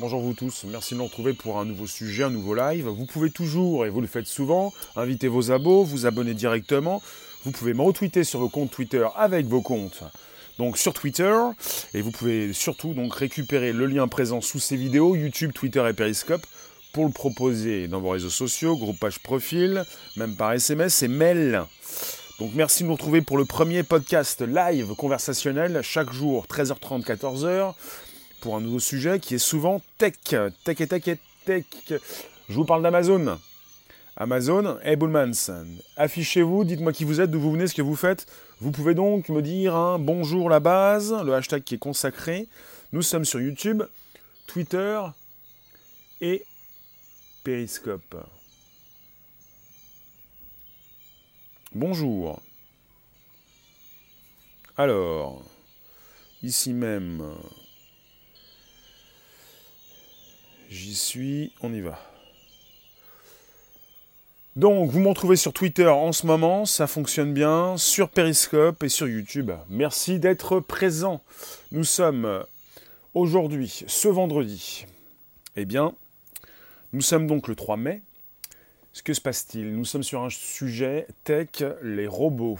bonjour vous tous, merci de nous retrouver pour un nouveau sujet, un nouveau live. Vous pouvez toujours, et vous le faites souvent, inviter vos abos, vous abonner directement. Vous pouvez me retweeter sur vos comptes Twitter avec vos comptes donc sur Twitter et vous pouvez surtout donc récupérer le lien présent sous ces vidéos YouTube, Twitter et Periscope pour le proposer dans vos réseaux sociaux, groupe page profil, même par SMS et mail. Donc merci de nous retrouver pour le premier podcast live conversationnel chaque jour 13h30 14h pour un nouveau sujet qui est souvent tech, tech et tech et tech. Je vous parle d'Amazon. Amazon, hey Bullmans, affichez-vous, dites-moi qui vous êtes, d'où vous venez, ce que vous faites. Vous pouvez donc me dire un bonjour la base, le hashtag qui est consacré. Nous sommes sur YouTube, Twitter et Periscope. Bonjour. Alors, ici même, j'y suis, on y va. Donc, vous m'en trouvez sur Twitter en ce moment, ça fonctionne bien, sur Periscope et sur YouTube. Merci d'être présent. Nous sommes aujourd'hui, ce vendredi. Eh bien, nous sommes donc le 3 mai. Ce que se passe-t-il? Nous sommes sur un sujet tech, les robots.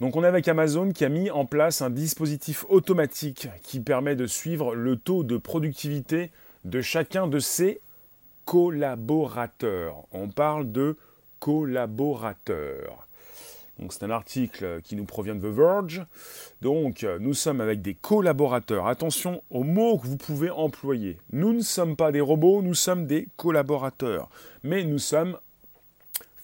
Donc on est avec Amazon qui a mis en place un dispositif automatique qui permet de suivre le taux de productivité de chacun de ses collaborateurs. On parle de collaborateurs. C'est un article qui nous provient de The Verge. Donc nous sommes avec des collaborateurs. Attention aux mots que vous pouvez employer. Nous ne sommes pas des robots, nous sommes des collaborateurs. Mais nous sommes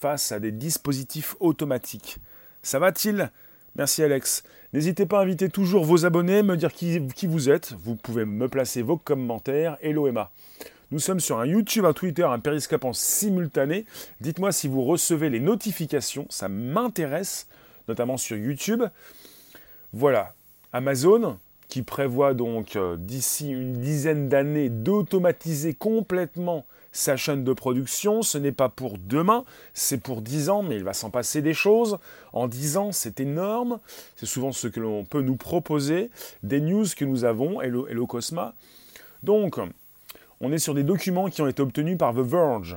face à des dispositifs automatiques. Ça va-t-il? Merci Alex. N'hésitez pas à inviter toujours vos abonnés, me dire qui, vous êtes. Vous pouvez me placer vos commentaires. Hello Emma. Nous sommes sur un YouTube, un Twitter, un Periscope en simultané. Dites-moi si vous recevez les notifications, ça m'intéresse, notamment sur YouTube. Voilà, Amazon qui prévoit donc euh, d'ici une dizaine d'années d'automatiser complètement sa chaîne de production. Ce n'est pas pour demain, c'est pour 10 ans, mais il va s'en passer des choses. En 10 ans, c'est énorme. C'est souvent ce que l'on peut nous proposer, des news que nous avons, Hello, Hello Cosma. Donc, on est sur des documents qui ont été obtenus par The Verge.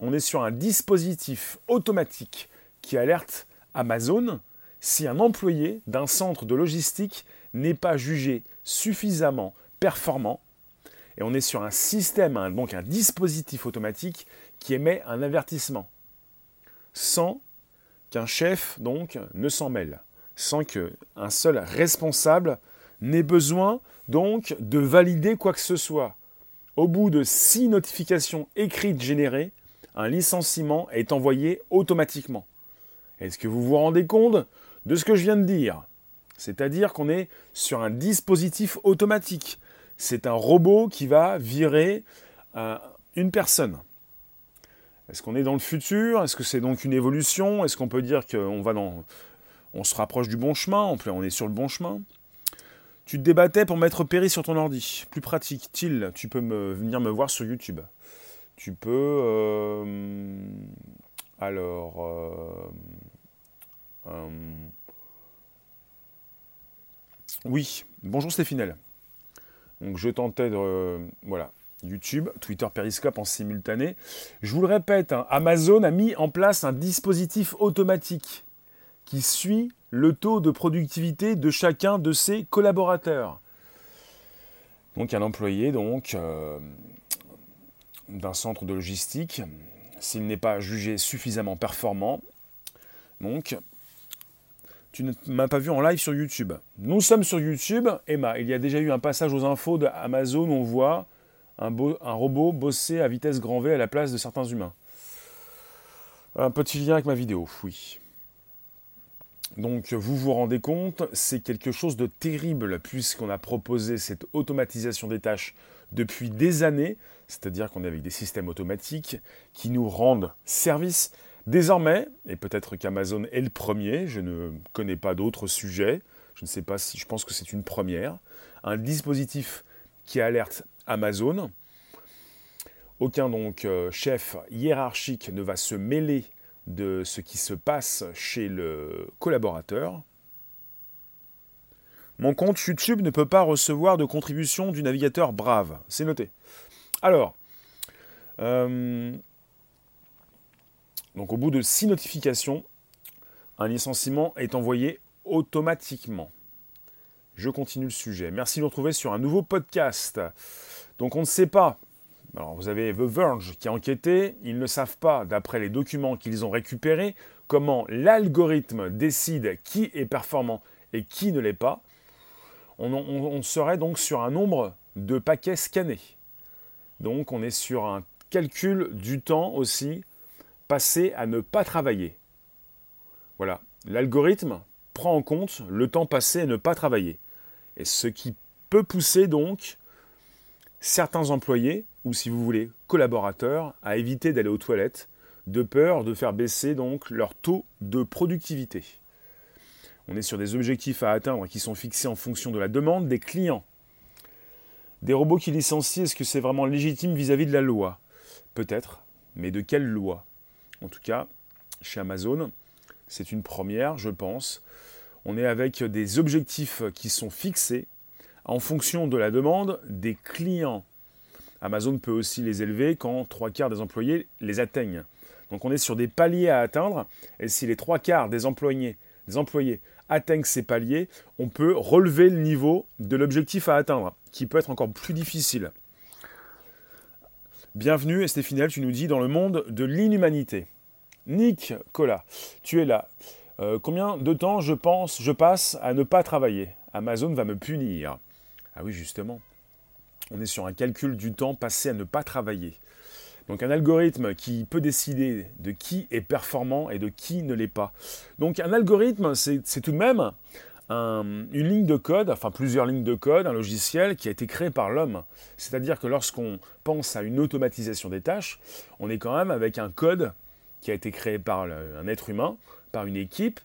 On est sur un dispositif automatique qui alerte Amazon si un employé d'un centre de logistique n'est pas jugé suffisamment performant. Et on est sur un système, donc un dispositif automatique qui émet un avertissement, sans qu'un chef donc ne s'en mêle, sans qu'un seul responsable n'ait besoin donc de valider quoi que ce soit. Au bout de six notifications écrites générées, un licenciement est envoyé automatiquement. Est-ce que vous vous rendez compte de ce que je viens de dire? C'est-à-dire qu'on est sur un dispositif automatique. C'est un robot qui va virer euh, une personne. Est-ce qu'on est dans le futur? Est-ce que c'est donc une évolution? Est-ce qu'on peut dire qu'on va dans, on se rapproche du bon chemin On est sur le bon chemin? Tu te débattais pour mettre Perry sur ton ordi. Plus pratique. Til, tu peux venir me voir sur YouTube. Tu peux. Euh, alors. Euh, oui. Bonjour Stéphinel. Donc je tentais de. voilà. YouTube, Twitter, Periscope en simultané. Je vous le répète, hein, Amazon a mis en place un dispositif automatique qui suit le taux de productivité de chacun de ses collaborateurs. Donc un employé euh, d'un centre de logistique, s'il n'est pas jugé suffisamment performant, donc tu ne m'as pas vu en live sur YouTube. Nous sommes sur YouTube, Emma. Il y a déjà eu un passage aux infos d'Amazon où on voit un, un robot bosser à vitesse grand V à la place de certains humains. Un petit lien avec ma vidéo, oui. Donc vous vous rendez compte, c'est quelque chose de terrible puisqu'on a proposé cette automatisation des tâches depuis des années, c'est-à-dire qu'on est avec des systèmes automatiques qui nous rendent service. Désormais, et peut-être qu'Amazon est le premier, je ne connais pas d'autres sujets, je ne sais pas si je pense que c'est une première, un dispositif qui alerte Amazon. Aucun donc euh, chef hiérarchique ne va se mêler de ce qui se passe chez le collaborateur. Mon compte YouTube ne peut pas recevoir de contribution du navigateur Brave. C'est noté. Alors, euh, donc au bout de six notifications, un licenciement est envoyé automatiquement. Je continue le sujet. Merci de nous retrouver sur un nouveau podcast. Donc on ne sait pas. Alors vous avez The Verge qui a enquêté. Ils ne savent pas, d'après les documents qu'ils ont récupérés, comment l'algorithme décide qui est performant et qui ne l'est pas. On, on, serait donc sur un nombre de paquets scannés. Donc on est sur un calcul du temps aussi passé à ne pas travailler. Voilà. L'algorithme prend en compte le temps passé à ne pas travailler. Et ce qui peut pousser donc certains employés, ou si vous voulez, collaborateurs, à éviter d'aller aux toilettes, de peur de faire baisser donc leur taux de productivité. On est sur des objectifs à atteindre qui sont fixés en fonction de la demande des clients. Des robots qui licencient, est-ce que c'est vraiment légitime vis-à-vis de la loi? Peut-être, mais de quelle loi? En tout cas, chez Amazon, c'est une première, je pense. On est avec des objectifs qui sont fixés en fonction de la demande des clients. Amazon peut aussi les élever quand trois quarts des employés les atteignent. Donc on est sur des paliers à atteindre, et si les trois quarts des employés, des employés atteignent ces paliers, on peut relever le niveau de l'objectif à atteindre, qui peut être encore plus difficile. Bienvenue, Estéphinel, tu nous dis dans le monde de l'inhumanité. Nick Cola, tu es là. Euh, combien de temps je pense, je passe à ne pas travailler? Amazon va me punir. Ah oui, justement. On est sur un calcul du temps passé à ne pas travailler. Donc un algorithme qui peut décider de qui est performant et de qui ne l'est pas. Donc un algorithme, c'est tout de même une ligne de code, enfin plusieurs lignes de code, un logiciel qui a été créé par l'homme. C'est-à-dire que lorsqu'on pense à une automatisation des tâches, on est quand même avec un code qui a été créé par un être humain, par une équipe,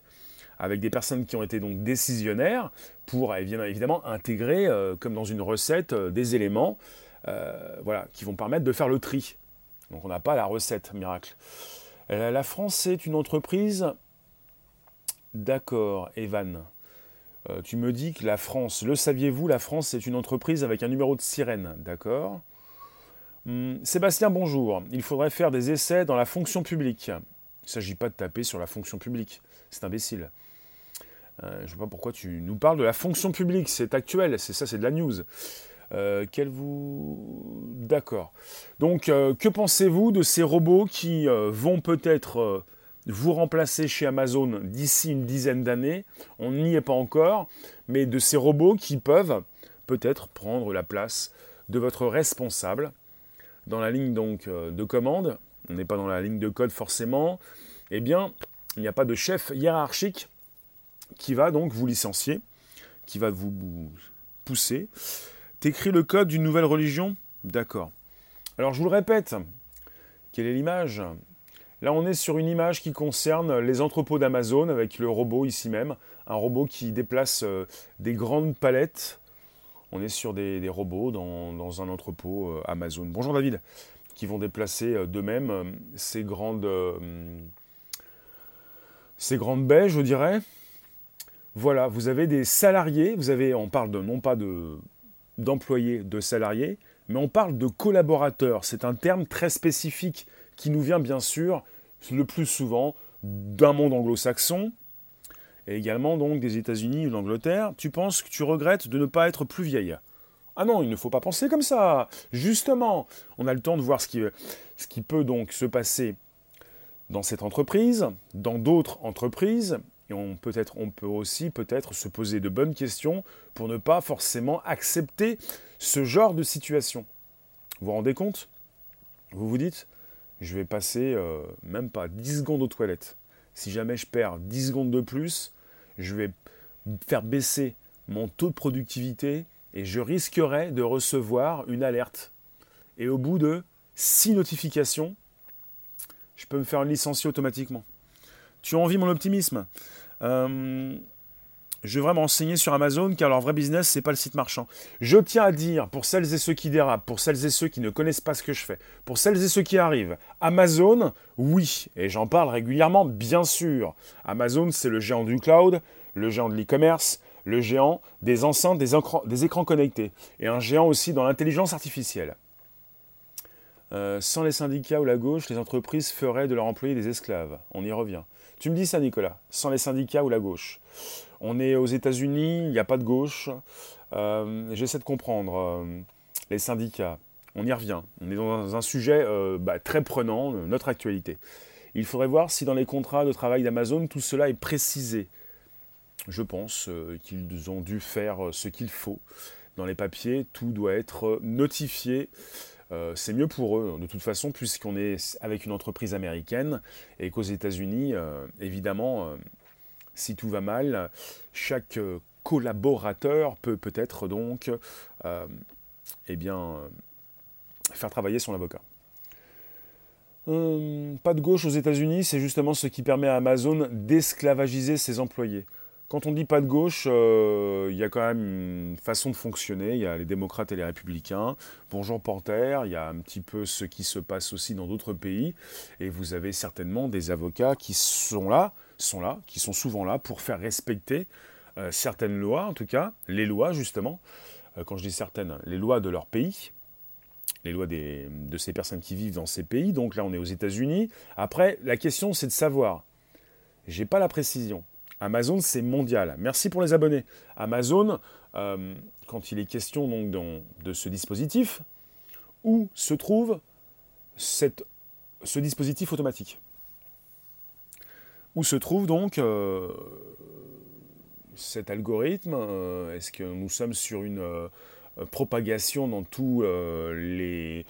avec des personnes qui ont été donc décisionnaires pour évidemment intégrer, euh, comme dans une recette, euh, des éléments euh, voilà, qui vont permettre de faire le tri. Donc on n'a pas la recette miracle. la France est une entreprise. D'accord, Evan. Tu me dis que la France, le saviez-vous, la France est une entreprise avec un numéro de sirène. D'accord. Hum, Sébastien, bonjour. Il faudrait faire des essais dans la fonction publique. Il ne s'agit pas de taper sur la fonction publique. C'est imbécile. Euh, je ne sais pas pourquoi tu nous parles de la fonction publique. C'est actuel. C'est ça, c'est de la news. Euh, quel vous. D'accord. Donc, euh, que pensez-vous de ces robots qui vont peut-être vous remplacer chez Amazon d'ici une dizaine d'années. On n'y est pas encore. Mais de ces robots qui peuvent peut-être prendre la place de votre responsable. Dans la ligne donc euh, de commande, on n'est pas dans la ligne de code forcément, eh bien, il n'y a pas de chef hiérarchique qui va donc vous licencier, qui va vous pousser. T'écris le code d'une nouvelle religion? D'accord. Alors je vous le répète, quelle est l'image? Là, on est sur une image qui concerne les entrepôts d'Amazon avec le robot ici même, un robot qui déplace euh, des grandes palettes on est sur des, robots dans, un entrepôt euh, Amazon. Bonjour David, qui vont déplacer euh, d'eux-mêmes ces grandes, ces grandes baies, je dirais. Voilà, vous avez des salariés, vous avez, on parle de, non pas de, d'employés, de salariés, mais on parle de collaborateurs. C'est un terme très spécifique qui nous vient bien sûr le plus souvent d'un monde anglo-saxon, et également donc des États-Unis ou d'Angleterre, tu penses que tu regrettes de ne pas être plus vieille? Ah non, il ne faut pas penser comme ça. Justement, on a le temps de voir ce qui, ce qui peut donc se passer dans cette entreprise, dans d'autres entreprises, et on peut, être, on peut aussi peut-être se poser de bonnes questions pour ne pas forcément accepter ce genre de situation. Vous vous rendez compte? Vous vous dites, je vais passer euh, même pas 10 secondes aux toilettes. Si jamais je perds 10 secondes de plus, je vais faire baisser mon taux de productivité et je risquerais de recevoir une alerte. Et au bout de six notifications, je peux me faire licencier automatiquement. Tu as envie mon optimisme? Euh, Je vais vraiment enseigner sur Amazon car leur vrai business, c'est pas le site marchand. Je tiens à dire, pour celles et ceux qui dérapent, pour celles et ceux qui ne connaissent pas ce que je fais, pour celles et ceux qui arrivent, Amazon, oui, et j'en parle régulièrement, bien sûr. Amazon, c'est le géant du cloud, le géant de l'e-commerce, le géant des enceintes, des écrans, connectés, et un géant aussi dans l'intelligence artificielle. Euh, sans les syndicats ou la gauche, les entreprises feraient de leurs employés des esclaves. On y revient. Tu me dis ça, Nicolas Sans les syndicats ou la gauche. On est aux États-Unis, il n'y a pas de gauche. Euh, j'essaie de comprendre. Euh, les syndicats, on y revient. On est dans un sujet bah, très prenant, notre actualité. Il faudrait voir si dans les contrats de travail d'Amazon, tout cela est précisé. Je pense qu'ils ont dû faire ce qu'il faut. Dans les papiers, tout doit être notifié euh, c'est mieux pour eux, de toute façon, puisqu'on est avec une entreprise américaine et qu'aux États-Unis, euh, évidemment, euh, si tout va mal, chaque collaborateur peut peut-être donc eh bien, faire travailler son avocat. pas de gauche aux États-Unis, c'est justement ce qui permet à Amazon d'esclavagiser ses employés. Quand on dit pas de gauche, euh, il y a quand même une façon de fonctionner. Il y a les démocrates et les républicains. Bonjour Porter, il y a un petit peu ce qui se passe aussi dans d'autres pays. Et vous avez certainement des avocats qui sont là, sont là, qui sont souvent là pour faire respecter euh, certaines lois, en tout cas, les lois justement. Euh, quand je dis certaines, les lois de leur pays les lois de ces personnes qui vivent dans ces pays. Donc là, on est aux États-Unis. Après, la question, c'est de savoir. J'ai pas la précision. Amazon, c'est mondial. Merci pour les abonnés. Amazon, euh, quand il est question donc de ce dispositif, où se trouve ce dispositif automatique? Où se trouve donc euh, cet algorithme euh, Est-ce que nous sommes sur une propagation dans tous les,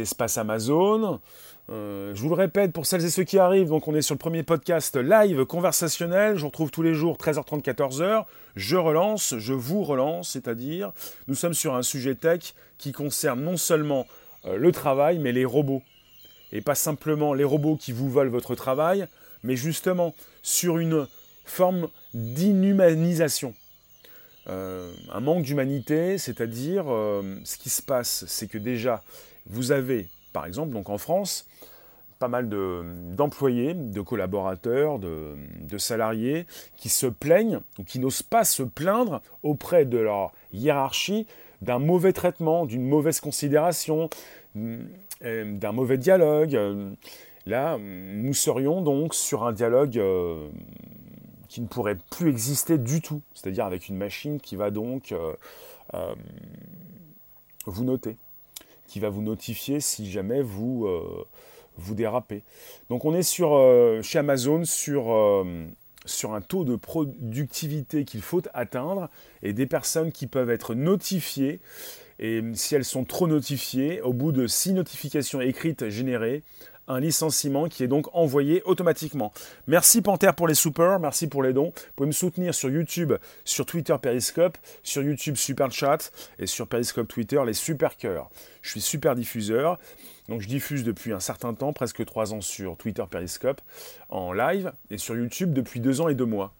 espaces Amazon? Euh, je vous le répète pour celles et ceux qui arrivent, donc on est sur le premier podcast live conversationnel, je vous retrouve tous les jours 13h30 14h, je relance, je vous relance, c'est-à-dire nous sommes sur un sujet tech qui concerne non seulement euh, le travail mais les robots. Et pas simplement les robots qui vous volent votre travail, mais justement sur une forme d'inhumanisation. Euh, un manque d'humanité, c'est-à-dire ce qui se passe, c'est que déjà vous avez par exemple, donc en France, pas mal d'employés, de, collaborateurs, de, salariés qui se plaignent ou qui n'osent pas se plaindre auprès de leur hiérarchie d'un mauvais traitement, d'une mauvaise considération, euh, d'un mauvais dialogue. Là, nous serions donc sur un dialogue euh, qui ne pourrait plus exister du tout, c'est-à-dire avec une machine qui va donc euh, vous noter qui va vous notifier si jamais vous, euh, vous dérapez. Donc on est sur, euh, chez Amazon sur, euh, sur un taux de productivité qu'il faut atteindre et des personnes qui peuvent être notifiées. Et si elles sont trop notifiées, au bout de six notifications écrites générées, un licenciement qui est donc envoyé automatiquement. Merci Panther pour les super, merci pour les dons. Vous pouvez me soutenir sur YouTube, sur Twitter Periscope, sur YouTube Super Chat et sur Periscope Twitter les super cœurs. Je suis super diffuseur, donc je diffuse depuis un certain temps, presque trois ans sur Twitter Periscope en live et sur YouTube depuis deux ans et deux mois.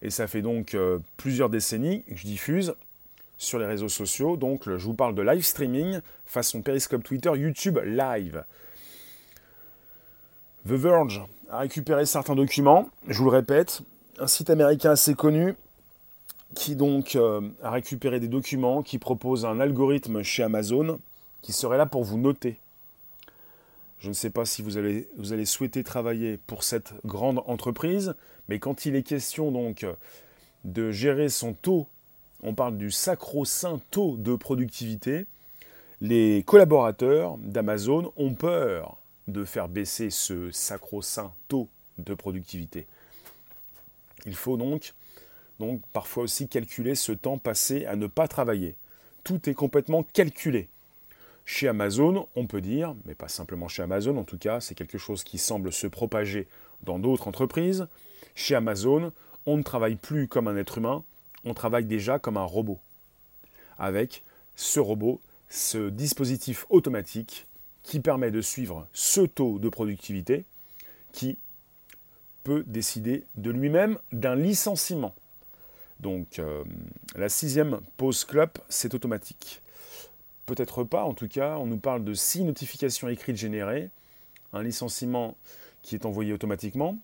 Et ça fait donc euh, plusieurs décennies que je diffuse sur les réseaux sociaux. Donc je vous parle de live streaming façon Periscope Twitter, YouTube live. The Verge a récupéré certains documents, je vous le répète, un site américain assez connu qui donc euh, a récupéré des documents qui propose un algorithme chez Amazon qui serait là pour vous noter. Je ne sais pas si vous allez, vous allez souhaiter travailler pour cette grande entreprise, mais quand il est question donc de gérer son taux, on parle du sacro-saint taux de productivité, les collaborateurs d'Amazon ont peur de faire baisser ce sacro-saint taux de productivité. Il faut donc, parfois aussi calculer ce temps passé à ne pas travailler. Tout est complètement calculé. Chez Amazon, on peut dire, mais pas simplement chez Amazon, en tout cas, c'est quelque chose qui semble se propager dans d'autres entreprises. Chez Amazon, on ne travaille plus comme un être humain, on travaille déjà comme un robot. Avec ce robot, ce dispositif automatique qui permet de suivre ce taux de productivité qui peut décider de lui-même d'un licenciement. Donc euh, la sixième pause club, c'est automatique. Peut-être pas, en tout cas, on nous parle de six notifications écrites générées, un licenciement qui est envoyé automatiquement.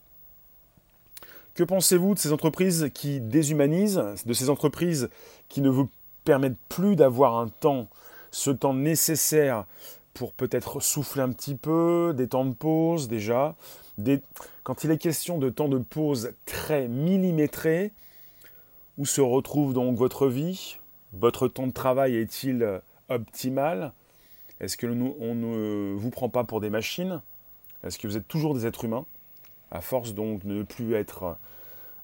Que pensez-vous de ces entreprises qui déshumanisent, de ces entreprises qui ne vous permettent plus d'avoir un temps, ce temps nécessaire pour peut-être souffler un petit peu, des temps de pause déjà, quand il est question de temps de pause très millimétrés, où se retrouve donc votre vie Votre temps de travail est-il optimal? Est-ce que on ne vous prend pas pour des machines? Est-ce que vous êtes toujours des êtres humains À force donc de ne plus être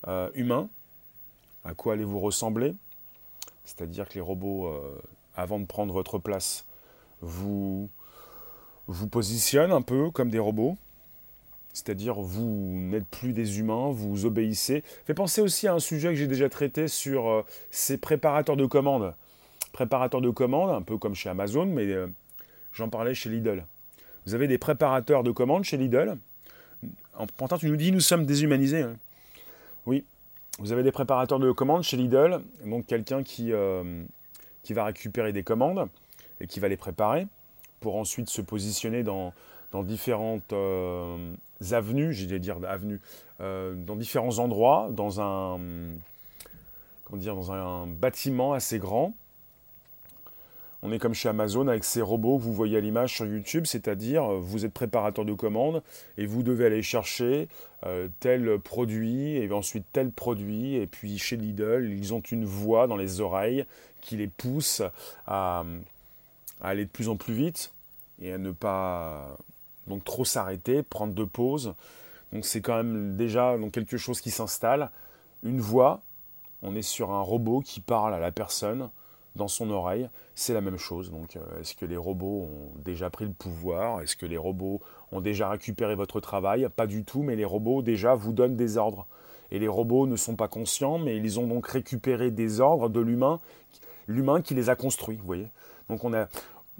euh, humain, à quoi allez-vous ressembler? C'est-à-dire que les robots, euh, avant de prendre votre place, vous, vous positionnent un peu comme des robots. C'est-à-dire vous n'êtes plus des humains, vous obéissez. Fait penser aussi à un sujet que j'ai déjà traité sur euh, ces préparateurs de commandes. Préparateurs de commandes, un peu comme chez Amazon, mais j'en parlais chez Lidl. Vous avez des préparateurs de commandes chez Lidl. En pourtant, tu nous dis, nous sommes déshumanisés. Hein. Oui, vous avez des préparateurs de commandes chez Lidl, donc quelqu'un qui, euh, qui va récupérer des commandes et qui va les préparer pour ensuite se positionner dans, dans différentes euh, avenues, j'ai dire avenues, euh, dans différents endroits, dans un, comment dire, dans un bâtiment assez grand on est comme chez Amazon avec ces robots que vous voyez à l'image sur YouTube, c'est-à-dire euh, vous êtes préparateur de commandes et vous devez aller chercher euh, tel produit et ensuite tel produit. Et puis chez Lidl, ils ont une voix dans les oreilles qui les pousse à, aller de plus en plus vite et à ne pas donc trop s'arrêter, prendre de pauses. Donc c'est quand même déjà donc, quelque chose qui s'installe. Une voix, on est sur un robot qui parle à la personne dans son oreille, c'est la même chose. Donc, euh, est-ce que les robots ont déjà pris le pouvoir? Est-ce que les robots ont déjà récupéré votre travail? Pas du tout, mais les robots déjà vous donnent des ordres. Et les robots ne sont pas conscients, mais ils ont donc récupéré des ordres de l'humain, l'humain qui les a construits. Vous voyez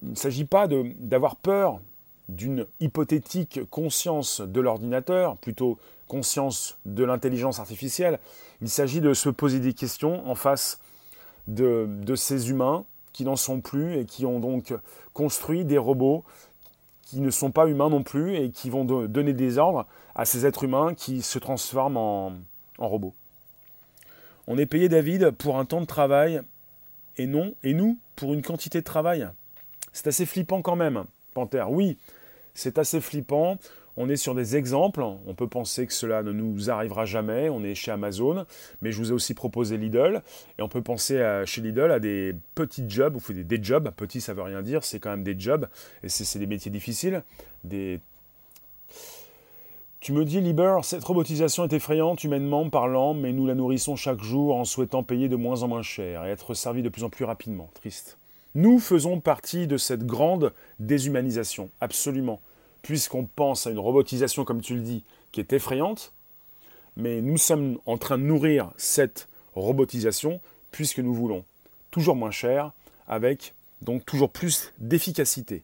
il ne s'agit pas d'avoir peur d'une hypothétique conscience de l'ordinateur, plutôt conscience de l'intelligence artificielle. Il s'agit de se poser des questions en face de, ces humains qui n'en sont plus et qui ont donc construit des robots qui ne sont pas humains non plus et qui vont donner des ordres à ces êtres humains qui se transforment en, en robots. On est payé, David, pour un temps de travail et non, et nous, pour une quantité de travail. C'est assez flippant quand même, Panthère. Oui, c'est assez flippant. On est sur des exemples, on peut penser que cela ne nous arrivera jamais, on est chez Amazon, mais je vous ai aussi proposé Lidl, et on peut penser chez Lidl à des petits jobs, faites des, des jobs, petit ça veut rien dire, c'est quand même des jobs, et c'est des métiers difficiles, des... Tu me dis, Liber, cette robotisation est effrayante humainement parlant, mais nous la nourrissons chaque jour en souhaitant payer de moins en moins cher et être servi de plus en plus rapidement. Triste. Nous faisons partie de cette grande déshumanisation, absolument puisqu'on pense à une robotisation, comme tu le dis, qui est effrayante, mais nous sommes en train de nourrir cette robotisation puisque nous voulons toujours moins cher, avec donc toujours plus d'efficacité.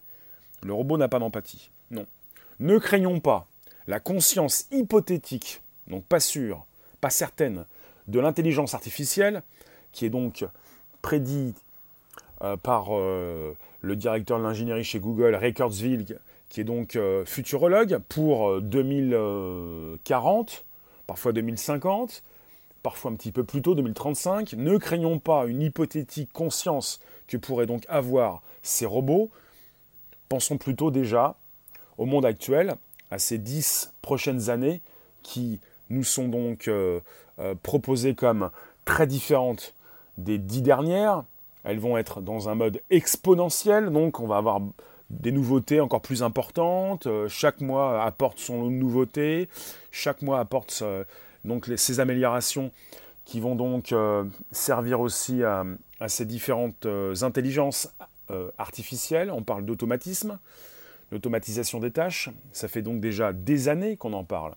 Le robot n'a pas d'empathie. Non. Ne craignons pas la conscience hypothétique, donc pas sûre, pas certaine, de l'intelligence artificielle, qui est donc prédit euh, par euh, le directeur de l'ingénierie chez Google, Ray Kurzweil, qui est donc euh, futurologue pour 2040, euh, parfois 2050, parfois un petit peu plus tôt, 2035. Ne craignons pas une hypothétique conscience que pourraient donc avoir ces robots. Pensons plutôt déjà au monde actuel, à ces dix prochaines années qui nous sont donc euh, proposées comme très différentes des dix dernières. Elles vont être dans un mode exponentiel, donc on va avoir des nouveautés encore plus importantes. Euh, chaque mois apporte son nouveauté. Chaque mois apporte euh, donc ces améliorations qui vont donc euh, servir aussi à, ces différentes intelligences artificielles. On parle d'automatisme, l'automatisation des tâches. Ça fait donc déjà des années qu'on en parle.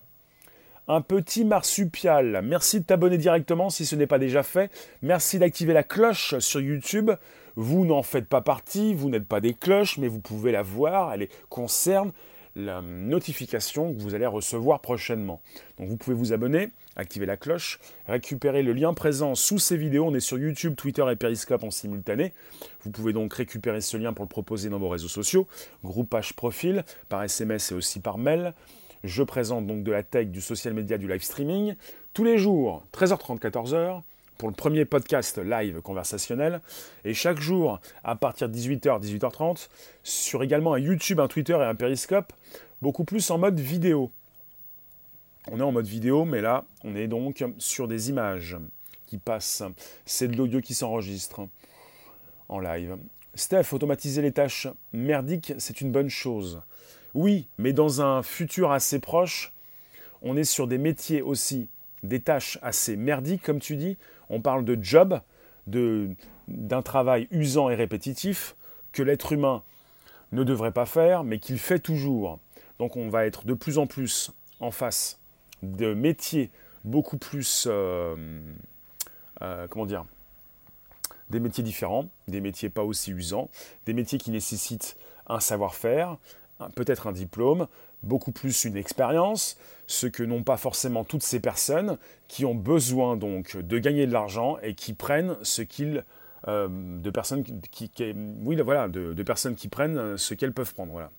Un petit marsupial. Merci de t'abonner directement si ce n'est pas déjà fait. Merci d'activer la cloche sur YouTube. Vous n'en faites pas partie, vous n'êtes pas des cloches, mais vous pouvez la voir, elle concerne la notification que vous allez recevoir prochainement. Donc vous pouvez vous abonner, activer la cloche, récupérer le lien présent sous ces vidéos. On est sur YouTube, Twitter et Periscope en simultané. Vous pouvez donc récupérer ce lien pour le proposer dans vos réseaux sociaux, groupage profil, par SMS et aussi par mail. Je présente donc de la tech, du social media, du live streaming, tous les jours, 13h30, 14h, pour le premier podcast live conversationnel, et chaque jour, à partir de 18h, 18h30, sur également un YouTube, un Twitter et un Periscope, beaucoup plus en mode vidéo. On est en mode vidéo, mais là, on est donc sur des images qui passent. C'est de l'audio qui s'enregistre en live. Steph, automatiser les tâches merdiques, c'est une bonne chose. Oui, mais dans un futur assez proche, on est sur des métiers aussi, des tâches assez merdiques, comme tu dis. On parle de job, d'un travail usant et répétitif que l'être humain ne devrait pas faire, mais qu'il fait toujours. Donc on va être de plus en plus en face de métiers beaucoup plus, euh, euh, comment dire, des métiers différents, des métiers pas aussi usants, des métiers qui nécessitent un savoir-faire, peut-être un diplôme, beaucoup plus une expérience, ce que n'ont pas forcément toutes ces personnes qui ont besoin donc de gagner de l'argent et qui prennent ce qu'ils euh, de personnes qui, prennent ce qu'elles peuvent prendre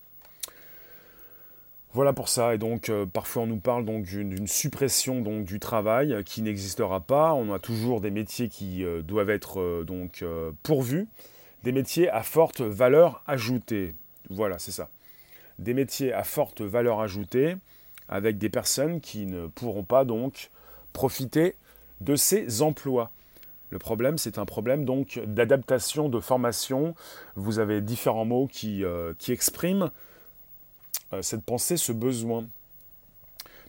voilà pour ça. Et donc, euh, parfois, on nous parle donc d'une suppression donc du travail euh, qui n'existera pas. On a toujours des métiers qui euh, doivent être donc pourvus, des métiers à forte valeur ajoutée. Voilà, c'est ça. Des métiers à forte valeur ajoutée avec des personnes qui ne pourront pas donc profiter de ces emplois. Le problème, c'est un problème donc d'adaptation, de formation. Vous avez différents mots qui, qui expriment euh, cette pensée, ce besoin.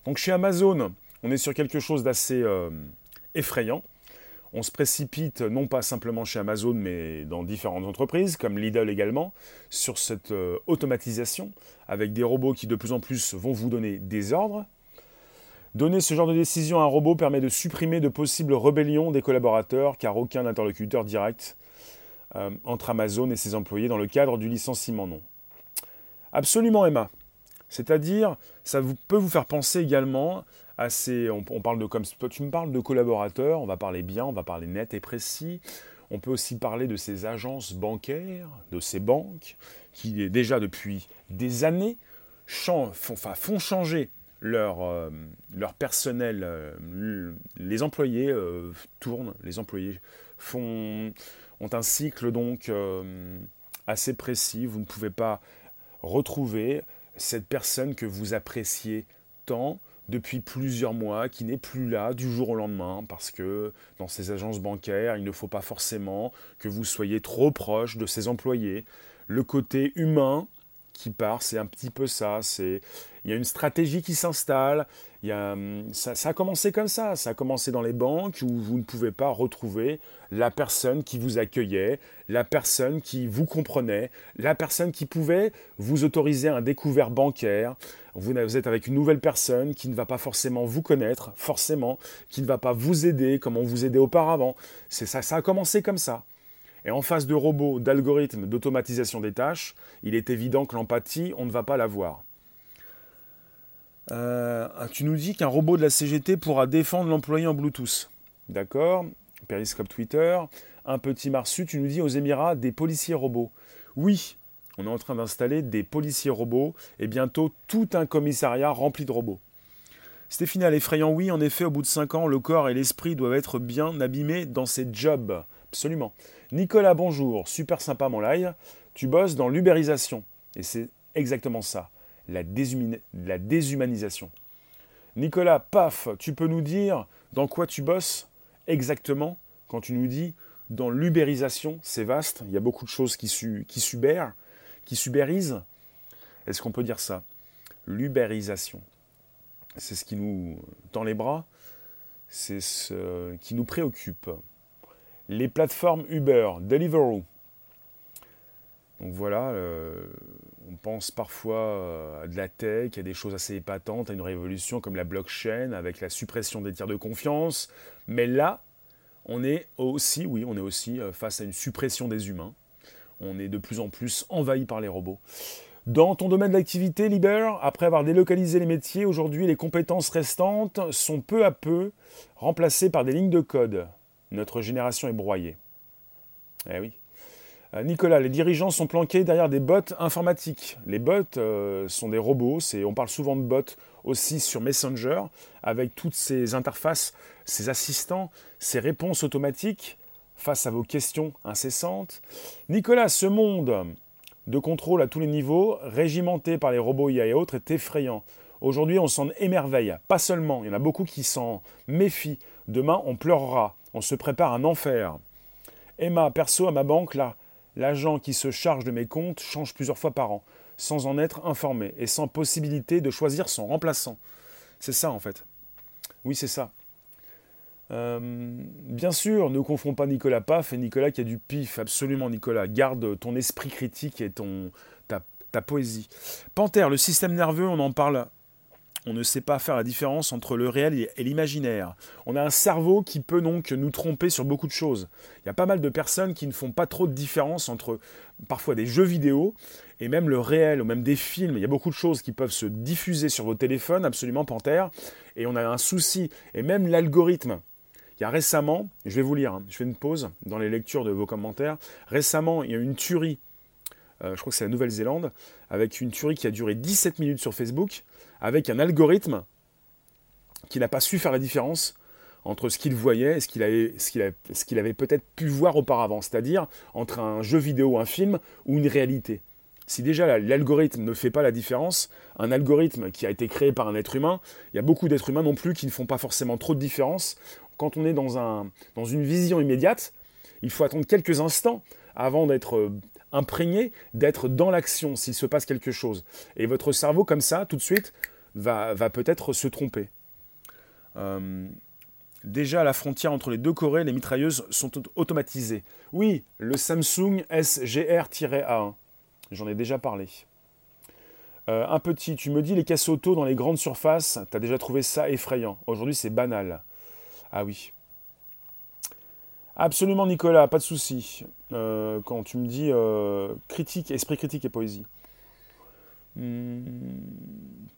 Donc chez Amazon, on est sur quelque chose d'assez euh, effrayant. On se précipite non pas simplement chez Amazon, mais dans différentes entreprises, comme Lidl également, sur cette euh, automatisation, avec des robots qui de plus en plus vont vous donner des ordres. Donner ce genre de décision à un robot permet de supprimer de possibles rébellions des collaborateurs, car aucun interlocuteur direct entre Amazon et ses employés dans le cadre du licenciement non. Absolument Emma. C'est-à-dire, ça peut vous faire penser également On, parle de tu me parles de collaborateurs, on va parler bien, on va parler net et précis. On peut aussi parler de ces agences bancaires, de ces banques qui déjà depuis des années font, font changer leur, euh, leur personnel. Euh, les employés euh, tournent, les employés font, ont un cycle donc assez précis. Vous ne pouvez pas retrouver cette personne que vous appréciez tant depuis plusieurs mois, qui n'est plus là du jour au lendemain, parce que dans ces agences bancaires, il ne faut pas forcément que vous soyez trop proche de ces employés. Le côté humain qui part, c'est un petit peu ça. C'est il y a une stratégie qui s'installe. Hum, ça, a commencé comme ça. Ça a commencé dans les banques où vous ne pouvez pas retrouver la personne qui vous accueillait, la personne qui vous comprenait, la personne qui pouvait vous autoriser un découvert bancaire. Vous, êtes avec une nouvelle personne qui ne va pas forcément vous connaître, forcément, qui ne va pas vous aider comme on vous aidait auparavant. C'est ça, ça a commencé comme ça. Et en face de robots, d'algorithmes, d'automatisation des tâches, il est évident que l'empathie, on ne va pas l'avoir. Euh, tu nous dis qu'un robot de la CGT pourra défendre l'employé en Bluetooth. D'accord Periscope Twitter. Un petit Marsu, tu nous dis aux Émirats des policiers robots. Oui, on est en train d'installer des policiers robots et bientôt tout un commissariat rempli de robots. Stéphane, l'effrayant oui, en effet, au bout de 5 ans, le corps et l'esprit doivent être bien abîmés dans ces jobs. Absolument. Nicolas, bonjour, super sympa mon live. Tu bosses dans l'ubérisation. Et c'est exactement ça la, déshumanisation. Nicolas, paf, tu peux nous dire dans quoi tu bosses exactement quand tu nous dis dans l'ubérisation, c'est vaste, il y a beaucoup de choses qui, qui subèrent, qui subérisent. Est-ce qu'on peut dire ça? L'ubérisation. C'est ce qui nous tend les bras, c'est ce qui nous préoccupe. Les plateformes Uber, Deliveroo. Donc voilà, euh, on pense parfois euh, à de la tech, à des choses assez épatantes, à une révolution comme la blockchain, avec la suppression des tiers de confiance. Mais là, on est aussi, oui, on est aussi euh, face à une suppression des humains. On est de plus en plus envahi par les robots. Dans ton domaine d'activité, Liber, après avoir délocalisé les métiers, aujourd'hui les compétences restantes sont peu à peu remplacées par des lignes de code. Notre génération est broyée. Eh oui. Euh, Nicolas, les dirigeants sont planqués derrière des bots informatiques. Les bots sont des robots, on parle souvent de bots aussi sur Messenger, avec toutes ces interfaces, ces assistants, ces réponses automatiques face à vos questions incessantes. Nicolas, ce monde de contrôle à tous les niveaux, régimenté par les robots IA et autres, est effrayant. Aujourd'hui, on s'en émerveille. Pas seulement, il y en a beaucoup qui s'en méfient. Demain, on pleurera. On se prépare un enfer. Emma, perso, à ma banque, là, l'agent qui se charge de mes comptes change plusieurs fois par an, sans en être informé et sans possibilité de choisir son remplaçant. C'est ça, en fait. Oui, c'est ça. Euh, bien sûr, ne confonds pas Nicolas Paf et Nicolas qui a du pif. Absolument, Nicolas. Garde ton esprit critique et ton, ta, ta poésie. Panthère, le système nerveux, on en parle. On ne sait pas faire la différence entre le réel et l'imaginaire. On a un cerveau qui peut donc nous tromper sur beaucoup de choses. Il y a pas mal de personnes qui ne font pas trop de différence entre parfois des jeux vidéo et même le réel, ou même des films. Il y a beaucoup de choses qui peuvent se diffuser sur vos téléphones, absolument Panthère. Et on a un souci. Et même l'algorithme il y a récemment, je vais vous lire, hein, je fais une pause dans les lectures de vos commentaires. Récemment, il y a eu une tuerie, je crois que c'est la Nouvelle-Zélande, avec une tuerie qui a duré 17 minutes sur Facebook, avec un algorithme qui n'a pas su faire la différence entre ce qu'il voyait et ce qu'il avait, avait peut-être pu voir auparavant, c'est-à-dire entre un jeu vidéo, un film ou une réalité. Si déjà l'algorithme ne fait pas la différence, un algorithme qui a été créé par un être humain, il y a beaucoup d'êtres humains non plus qui ne font pas forcément trop de différence quand on est dans, un, dans une vision immédiate, il faut attendre quelques instants avant d'être euh, imprégné, d'être dans l'action s'il se passe quelque chose. Et votre cerveau, comme ça, tout de suite, va, va peut-être se tromper. Euh, déjà, à la frontière entre les deux Corées, les mitrailleuses sont automatisées. Oui, le Samsung SGR-A1. J'en ai déjà parlé. Euh, un petit, tu me dis les casse auto dans les grandes surfaces, tu as déjà trouvé ça effrayant. Aujourd'hui, c'est banal. Ah oui. Absolument, Nicolas, pas de souci. Euh, quand tu me dis euh, critique, esprit critique et poésie. Hmm.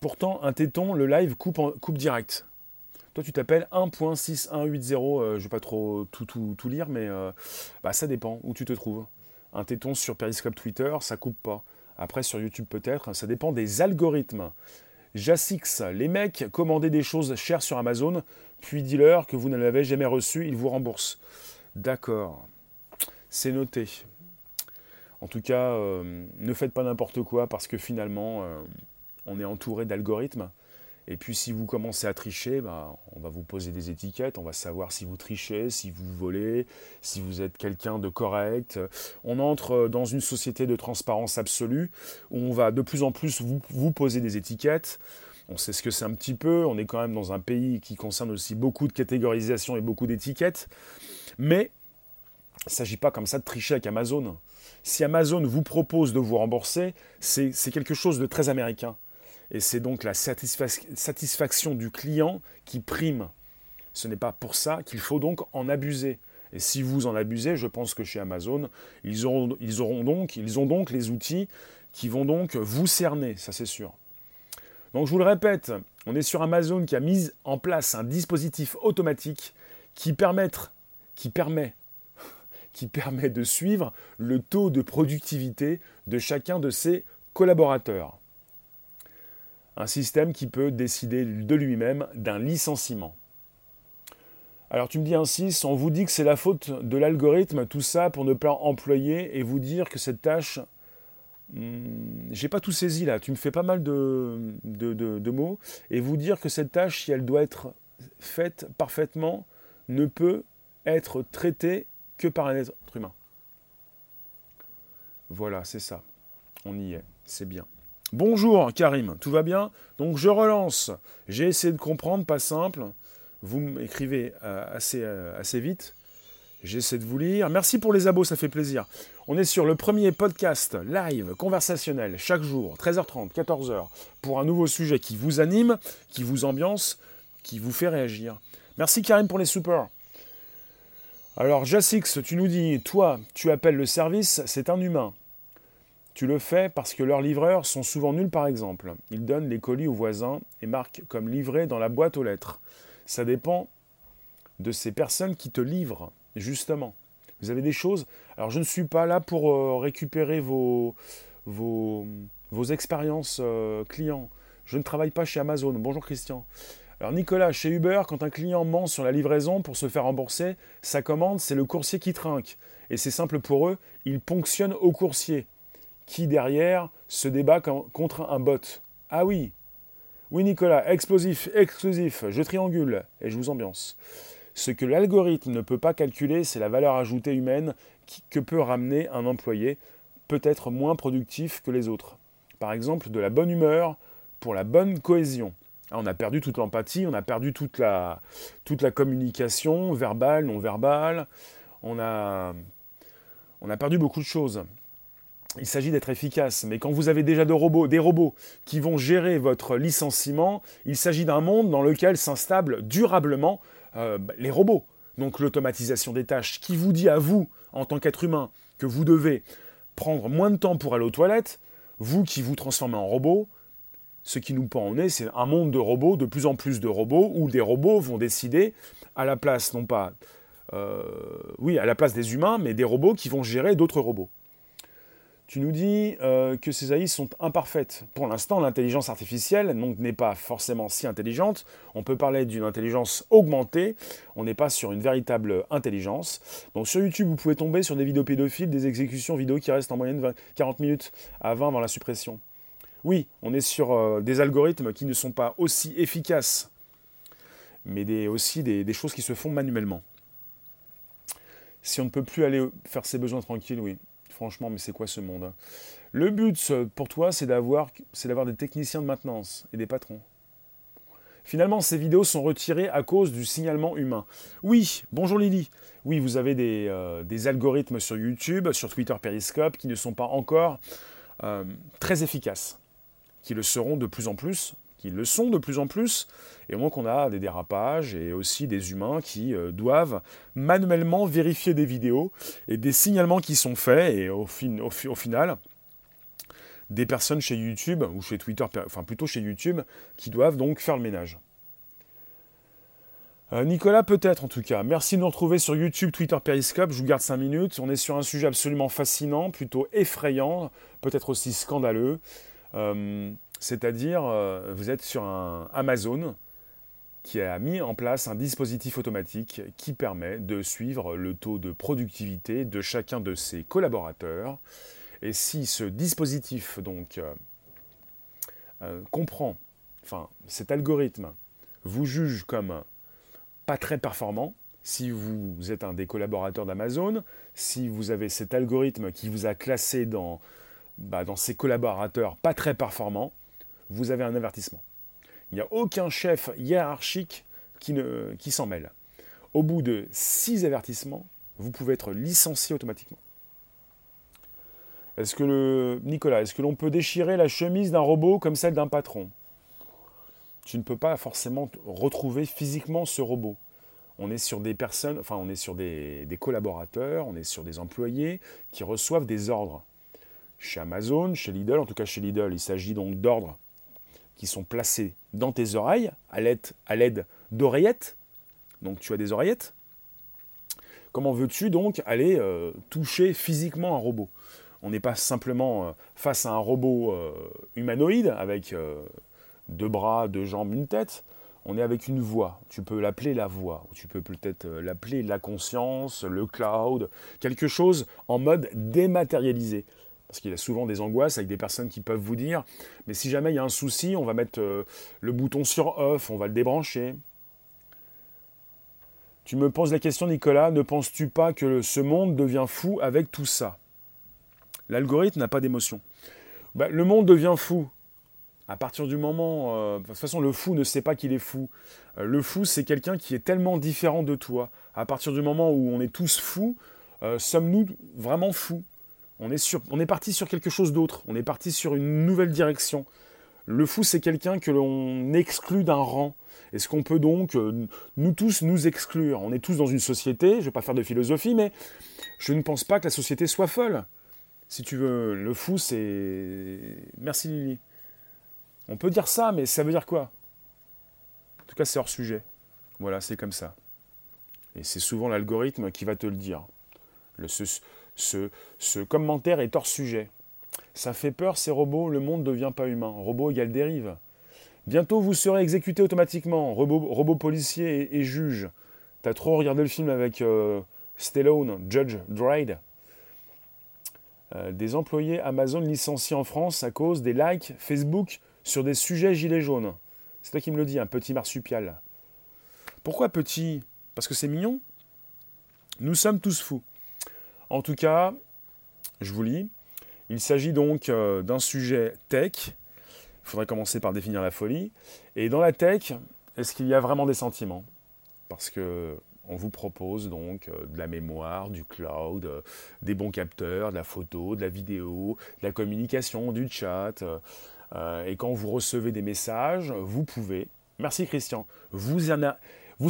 Pourtant, un téton, le live coupe, coupe direct. Toi, tu t'appelles 1.6180. Euh, je ne vais pas trop tout, tout, lire, mais bah, ça dépend où tu te trouves. Un téton sur Periscope Twitter, ça coupe pas. Après, sur YouTube peut-être, ça dépend des algorithmes. Jassix, les mecs, commandez des choses chères sur Amazon, puis dis-leur que vous ne l'avez jamais reçu, ils vous remboursent. D'accord, c'est noté. En tout cas, euh, ne faites pas n'importe quoi parce que finalement, euh, on est entouré d'algorithmes et puis si vous commencez à tricher, bah, on va vous poser des étiquettes, on va savoir si vous trichez, si vous volez, si vous êtes quelqu'un de correct. On entre dans une société de transparence absolue où on va de plus en plus vous poser des étiquettes. On sait ce que c'est un petit peu, on est quand même dans un pays qui concerne aussi beaucoup de catégorisation et beaucoup d'étiquettes. Mais il ne s'agit pas comme ça de tricher avec Amazon. Si Amazon vous propose de vous rembourser, c'est quelque chose de très américain. Et c'est donc la satisfaction du client qui prime. Ce n'est pas pour ça qu'il faut donc en abuser. Et si vous en abusez, je pense que chez Amazon, ils auront, donc, ils ont donc les outils qui vont donc vous cerner, ça c'est sûr. Donc je vous le répète, on est sur Amazon qui a mis en place un dispositif automatique qui, qui, permet, qui permet de suivre le taux de productivité de chacun de ses collaborateurs. Un système qui peut décider de lui-même d'un licenciement. Alors tu me dis ainsi, on vous dit que c'est la faute de l'algorithme, tout ça pour ne pas employer et vous dire que cette tâche, hmm, j'ai pas tout saisi là, tu me fais pas mal de, de, mots, et vous dire que cette tâche, si elle doit être faite parfaitement, ne peut être traitée que par un être humain. Voilà, c'est ça. On y est, c'est bien. Bonjour Karim, tout va bien? Donc je relance. J'ai essayé de comprendre, pas simple. Vous m'écrivez euh, assez, euh, assez vite. J'essaie de vous lire. Merci pour les abos, ça fait plaisir. On est sur le premier podcast live conversationnel chaque jour, 13h30, 14h, pour un nouveau sujet qui vous anime, qui vous ambiance, qui vous fait réagir. Merci Karim pour les super. Alors Jassix, tu nous dis, toi, tu appelles le service, c'est un humain. Tu le fais parce que leurs livreurs sont souvent nuls par exemple. Ils donnent les colis aux voisins et marquent comme livré dans la boîte aux lettres. Ça dépend de ces personnes qui te livrent, justement. Vous avez des choses. Alors je ne suis pas là pour euh, récupérer vos, vos, vos expériences euh, clients. Je ne travaille pas chez Amazon. Bonjour Christian. Alors Nicolas, chez Uber, quand un client ment sur la livraison pour se faire rembourser, sa commande, c'est le coursier qui trinque. Et c'est simple pour eux, ils ponctionnent au coursier, qui derrière se débat contre un bot. Ah oui, oui Nicolas, explosif, exclusif, je triangule et je vous ambiance. Ce que l'algorithme ne peut pas calculer, c'est la valeur ajoutée humaine que peut ramener un employé, peut-être moins productif que les autres. Par exemple, de la bonne humeur pour la bonne cohésion. Ah, on a perdu toute l'empathie, on a perdu toute la, communication verbale, non verbale. On a, perdu beaucoup de choses. Il s'agit d'être efficace, mais quand vous avez déjà robots, des robots qui vont gérer votre licenciement, il s'agit d'un monde dans lequel s'instable durablement euh, les robots. Donc l'automatisation des tâches qui vous dit à vous, en tant qu'être humain, que vous devez prendre moins de temps pour aller aux toilettes, vous qui vous transformez en robot, ce qui nous pend en nez, c'est un monde de robots, de plus en plus de robots, où des robots vont décider, à la place, non pas, euh, oui, à la place des humains, mais des robots qui vont gérer d'autres robots. Tu nous dis euh, que ces AI sont imparfaites. Pour l'instant, l'intelligence artificielle n'est pas forcément si intelligente. On peut parler d'une intelligence augmentée. On n'est pas sur une véritable intelligence. Donc sur YouTube, vous pouvez tomber sur des vidéos pédophiles, des exécutions vidéo qui restent en moyenne 40 minutes à 20 avant la suppression. Oui, on est sur euh, des algorithmes qui ne sont pas aussi efficaces, mais aussi des choses qui se font manuellement. Si on ne peut plus aller faire ses besoins tranquilles, oui, Franchement, mais c'est quoi ce monde hein? Le but pour toi, c'est d'avoir, des techniciens de maintenance et des patrons. Finalement, ces vidéos sont retirées à cause du signalement humain. Oui, bonjour Lily. Oui, vous avez des, euh, algorithmes sur YouTube, sur Twitter Periscope, qui ne sont pas encore euh, très efficaces, qui le seront de plus en plus ils le sont de plus en plus. Et donc on a des dérapages et aussi des humains qui euh, doivent manuellement vérifier des vidéos et des signalements qui sont faits. Et au, au, final, des personnes chez YouTube, ou chez Twitter, enfin plutôt chez YouTube, qui doivent donc faire le ménage. Euh, Nicolas, peut-être en tout cas. Merci de nous retrouver sur YouTube, Twitter, Periscope. Je vous garde 5 minutes. On est sur un sujet absolument fascinant, plutôt effrayant, peut-être aussi scandaleux. Euh, c'est-à-dire, euh, vous êtes sur un Amazon qui a mis en place un dispositif automatique qui permet de suivre le taux de productivité de chacun de ses collaborateurs. Et si ce dispositif donc euh, comprend, enfin cet algorithme vous juge comme pas très performant, si vous êtes un des collaborateurs d'Amazon, si vous avez cet algorithme qui vous a classé dans, bah, dans ses collaborateurs pas très performants, vous avez un avertissement. Il n'y a aucun chef hiérarchique qui, qui s'en mêle. Au bout de six avertissements, vous pouvez être licencié automatiquement. Est-ce que le Nicolas, est-ce que l'on peut déchirer la chemise d'un robot comme celle d'un patron? Tu ne peux pas forcément retrouver physiquement ce robot. On est sur des personnes, enfin on est sur des collaborateurs, on est sur des employés qui reçoivent des ordres. Chez Amazon, chez Lidl, en tout cas chez Lidl, il s'agit donc d'ordres qui sont placés dans tes oreilles à l'aide d'oreillettes. Donc tu as des oreillettes. Comment veux-tu donc aller euh, toucher physiquement un robot? On n'est pas simplement euh, face à un robot euh, humanoïde avec deux bras, deux jambes, une tête. On est avec une voix. Tu peux l'appeler la voix, tu peux peut-être l'appeler la conscience, le cloud, quelque chose en mode dématérialisé parce qu'il a souvent des angoisses avec des personnes qui peuvent vous dire, mais si jamais il y a un souci, on va mettre euh, le bouton sur off, on va le débrancher. Tu me poses la question, Nicolas, ne penses-tu pas que ce monde devient fou avec tout ça? L'algorithme n'a pas d'émotion. Bah, le monde devient fou. À partir du moment... Euh, de toute façon, le fou ne sait pas qu'il est fou. Euh, le fou, c'est quelqu'un qui est tellement différent de toi. À partir du moment où on est tous fous, sommes-nous vraiment fous? On est, parti sur quelque chose d'autre, on est parti sur une nouvelle direction. Le fou, c'est quelqu'un que l'on exclut d'un rang. Est-ce qu'on peut donc, euh, nous tous, nous exclure? On est tous dans une société, je ne vais pas faire de philosophie, mais je ne pense pas que la société soit folle. Si tu veux, le fou, c'est... Merci Lily. On peut dire ça, mais ça veut dire quoi? En tout cas, c'est hors sujet. Voilà, c'est comme ça. Et c'est souvent l'algorithme qui va te le dire. ce, commentaire est hors sujet. Ça fait peur, ces robots, le monde ne devient pas humain. Robot égale dérive. Bientôt, vous serez exécuté automatiquement, robot, policier et, juge. T'as trop regardé le film avec euh, Stallone, Judge Dredd. Euh, des employés Amazon licenciés en France à cause des likes Facebook sur des sujets gilets jaunes. C'est toi qui me le dis, un petit marsupial. Pourquoi petit? Parce que c'est mignon? Nous sommes tous fous. En tout cas, je vous lis. Il s'agit donc euh, d'un sujet tech. Il faudrait commencer par définir la folie. Et dans la tech, est-ce qu'il y a vraiment des sentiments? Parce que on vous propose donc euh, de la mémoire, du cloud, euh, des bons capteurs, de la photo, de la vidéo, de la communication, du chat. et quand vous recevez des messages, vous pouvez, merci Christian, vous,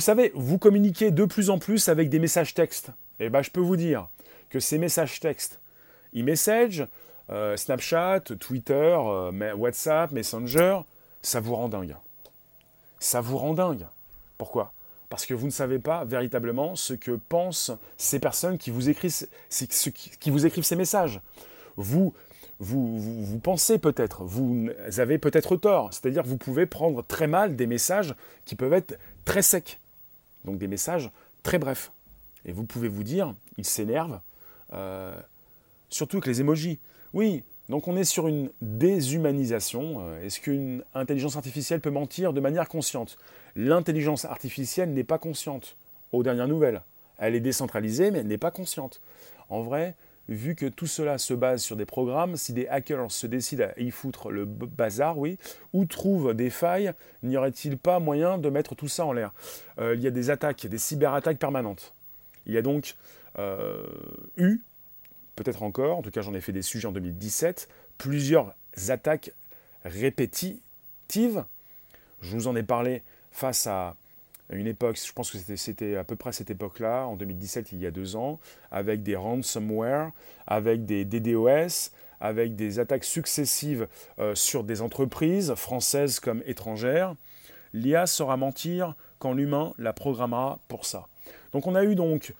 savez, vous communiquez de plus en plus avec des messages textes. Et eh bien je peux vous dire, que ces messages textes, e-message, euh, Snapchat, Twitter, euh, WhatsApp, Messenger, ça vous rend dingue. Ça vous rend dingue. Pourquoi? Parce que vous ne savez pas véritablement ce que pensent ces personnes qui vous écrivent, qui vous écrivent ces messages. Vous, vous, vous, vous pensez peut-être, vous avez peut-être tort. C'est-à-dire vous pouvez prendre très mal des messages qui peuvent être très secs. Donc des messages très brefs. Et vous pouvez vous dire, ils s'énervent, euh, surtout avec les emojis. Oui, donc on est sur une déshumanisation. Euh, est-ce qu'une intelligence artificielle peut mentir de manière consciente? L'intelligence artificielle n'est pas consciente, aux dernières nouvelles. Elle est décentralisée, mais elle n'est pas consciente. En vrai, vu que tout cela se base sur des programmes, si des hackers se décident à y foutre le bazar, oui, ou trouvent des failles, n'y aurait-il pas moyen de mettre tout ça en l'air? Euh, Il y a des attaques, des cyberattaques permanentes. Il y a donc eu, peut-être encore, en tout cas j'en ai fait des sujets en 2017, plusieurs attaques répétitives. Je vous en ai parlé face à une époque, je pense que c'était à peu près cette époque-là, en 2017, il y a deux ans, avec des ransomware, avec des DDoS, avec des attaques successives euh, sur des entreprises françaises comme étrangères. L'IA saura mentir quand l'humain la programmera pour ça. Donc on a eu donc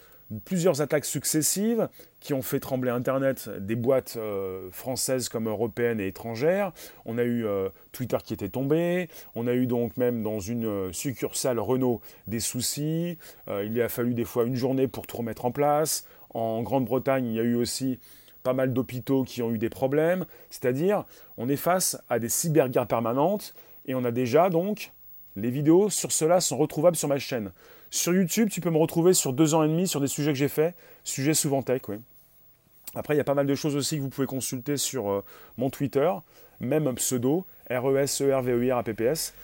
plusieurs attaques successives qui ont fait trembler Internet, des boîtes euh, françaises comme européennes et étrangères. On a eu euh, Twitter qui était tombé. On a eu donc même dans une euh, succursale Renault des soucis. il a fallu des fois une journée pour tout remettre en place. En Grande-Bretagne, il y a eu aussi pas mal d'hôpitaux qui ont eu des problèmes. C'est-à-dire, on est face à des cyberguerres permanentes et on a déjà donc les vidéos sur cela sont retrouvables sur ma chaîne. Sur YouTube, tu peux me retrouver sur deux ans et demi sur des sujets que j'ai faits, sujets souvent tech, oui. Après, il y a pas mal de choses aussi que vous pouvez consulter sur euh, mon Twitter, même un pseudo, R-E-S-E-R-V-E-I-R-A-P-P-S,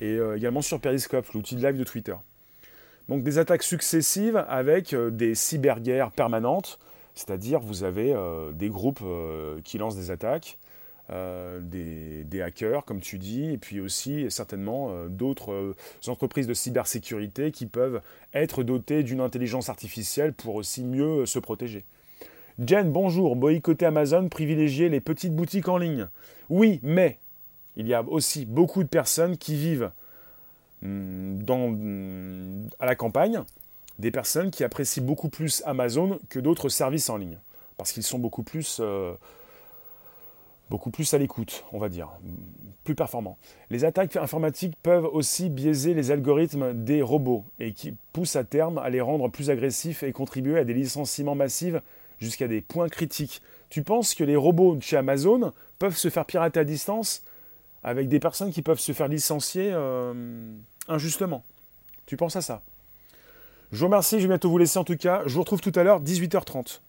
et euh, également sur Periscope, l'outil de live de Twitter. Donc des attaques successives avec euh, des cyberguerres permanentes, c'est-à-dire vous avez des groupes qui lancent des attaques, euh, des, hackers, comme tu dis, et puis aussi certainement euh, d'autres euh, entreprises de cybersécurité qui peuvent être dotées d'une intelligence artificielle pour aussi mieux se protéger. Jen, bonjour, boycotter Amazon, privilégier les petites boutiques en ligne. Oui, mais il y a aussi beaucoup de personnes qui vivent hmm, hmm, à la campagne, des personnes qui apprécient beaucoup plus Amazon que d'autres services en ligne, parce qu'ils sont beaucoup plus beaucoup plus à l'écoute, on va dire, plus performant. Les attaques informatiques peuvent aussi biaiser les algorithmes des robots et qui poussent à terme à les rendre plus agressifs et contribuer à des licenciements massifs jusqu'à des points critiques. Tu penses que les robots chez Amazon peuvent se faire pirater à distance avec des personnes qui peuvent se faire licencier euh, injustement? Tu penses à ça? Je vous remercie, je vais bientôt vous laisser en tout cas. Je vous retrouve tout à l'heure, 18h30.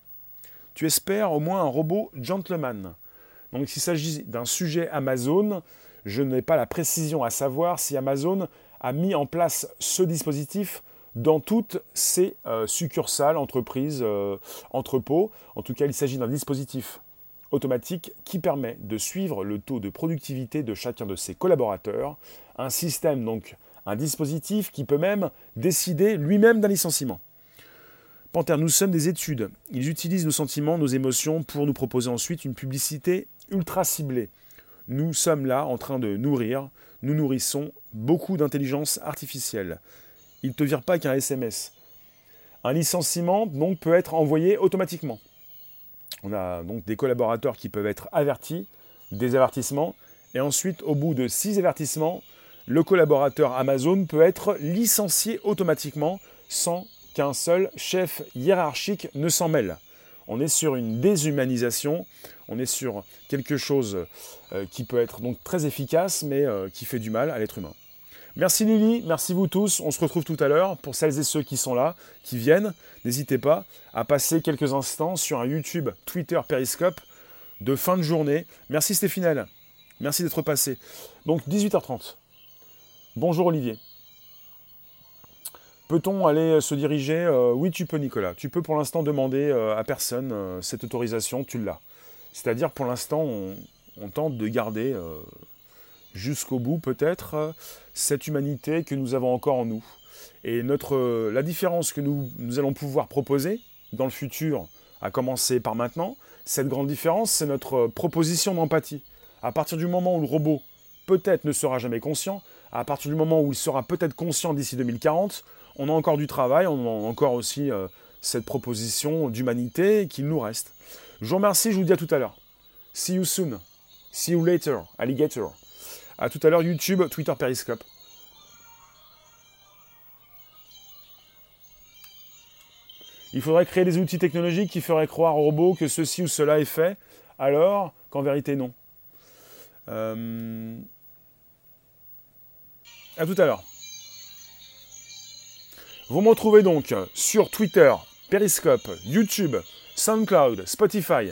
Tu espères au moins un robot gentleman. Donc s'il s'agit d'un sujet Amazon, je n'ai pas la précision à savoir si Amazon a mis en place ce dispositif dans toutes ses euh, succursales, entreprises, euh, entrepôts. En tout cas, il s'agit d'un dispositif automatique qui permet de suivre le taux de productivité de chacun de ses collaborateurs. Un système, donc un dispositif qui peut même décider lui-même d'un licenciement. Panther, nous sommes des études. Ils utilisent nos sentiments, nos émotions pour nous proposer ensuite une publicité ultra ciblé. Nous sommes là en train de nourrir, nous nourrissons beaucoup d'intelligence artificielle. Il ne te vire pas qu'un SMS. Un licenciement donc peut être envoyé automatiquement. On a donc des collaborateurs qui peuvent être avertis, des avertissements, et ensuite au bout de six avertissements, le collaborateur Amazon peut être licencié automatiquement sans qu'un seul chef hiérarchique ne s'en mêle. On est sur une déshumanisation, on est sur quelque chose euh, qui peut être donc très efficace, mais euh, qui fait du mal à l'être humain. Merci Lily, merci vous tous. On se retrouve tout à l'heure. Pour celles et ceux qui sont là, qui viennent, n'hésitez pas à passer quelques instants sur un YouTube, Twitter, Periscope de fin de journée. Merci Stéphane. Merci d'être passé. Donc 18h30. Bonjour Olivier. Peut-on aller se diriger euh, Oui, tu peux Nicolas. Tu peux pour l'instant demander euh, à personne euh, cette autorisation, tu l'as. C'est-à-dire pour l'instant, on, tente de garder jusqu'au bout peut-être cette humanité que nous avons encore en nous. Et notre, la différence que nous, allons pouvoir proposer dans le futur, à commencer par maintenant, cette grande différence, c'est notre proposition d'empathie. À partir du moment où le robot peut-être ne sera jamais conscient, à partir du moment où il sera peut-être conscient d'ici 2040, on a encore du travail, on a encore aussi euh, cette proposition d'humanité qui nous reste. Je vous remercie, je vous dis à tout à l'heure. See you soon. See you later, alligator. À tout à l'heure, YouTube, Twitter, Periscope. Il faudrait créer des outils technologiques qui feraient croire aux robots que ceci ou cela est fait, alors qu'en vérité non. Euh... À tout à l'heure. Vous me retrouvez donc sur Twitter, Periscope, YouTube, SoundCloud, Spotify.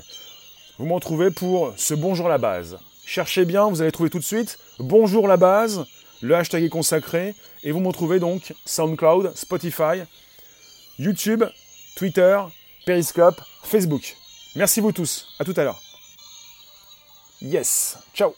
Vous me retrouvez pour ce Bonjour la base. Cherchez bien, vous allez trouver tout de suite Bonjour la base, le hashtag est consacré, et vous me retrouvez donc SoundCloud, Spotify, YouTube, Twitter, Periscope, Facebook. Merci vous tous, à tout à l'heure. Yes, ciao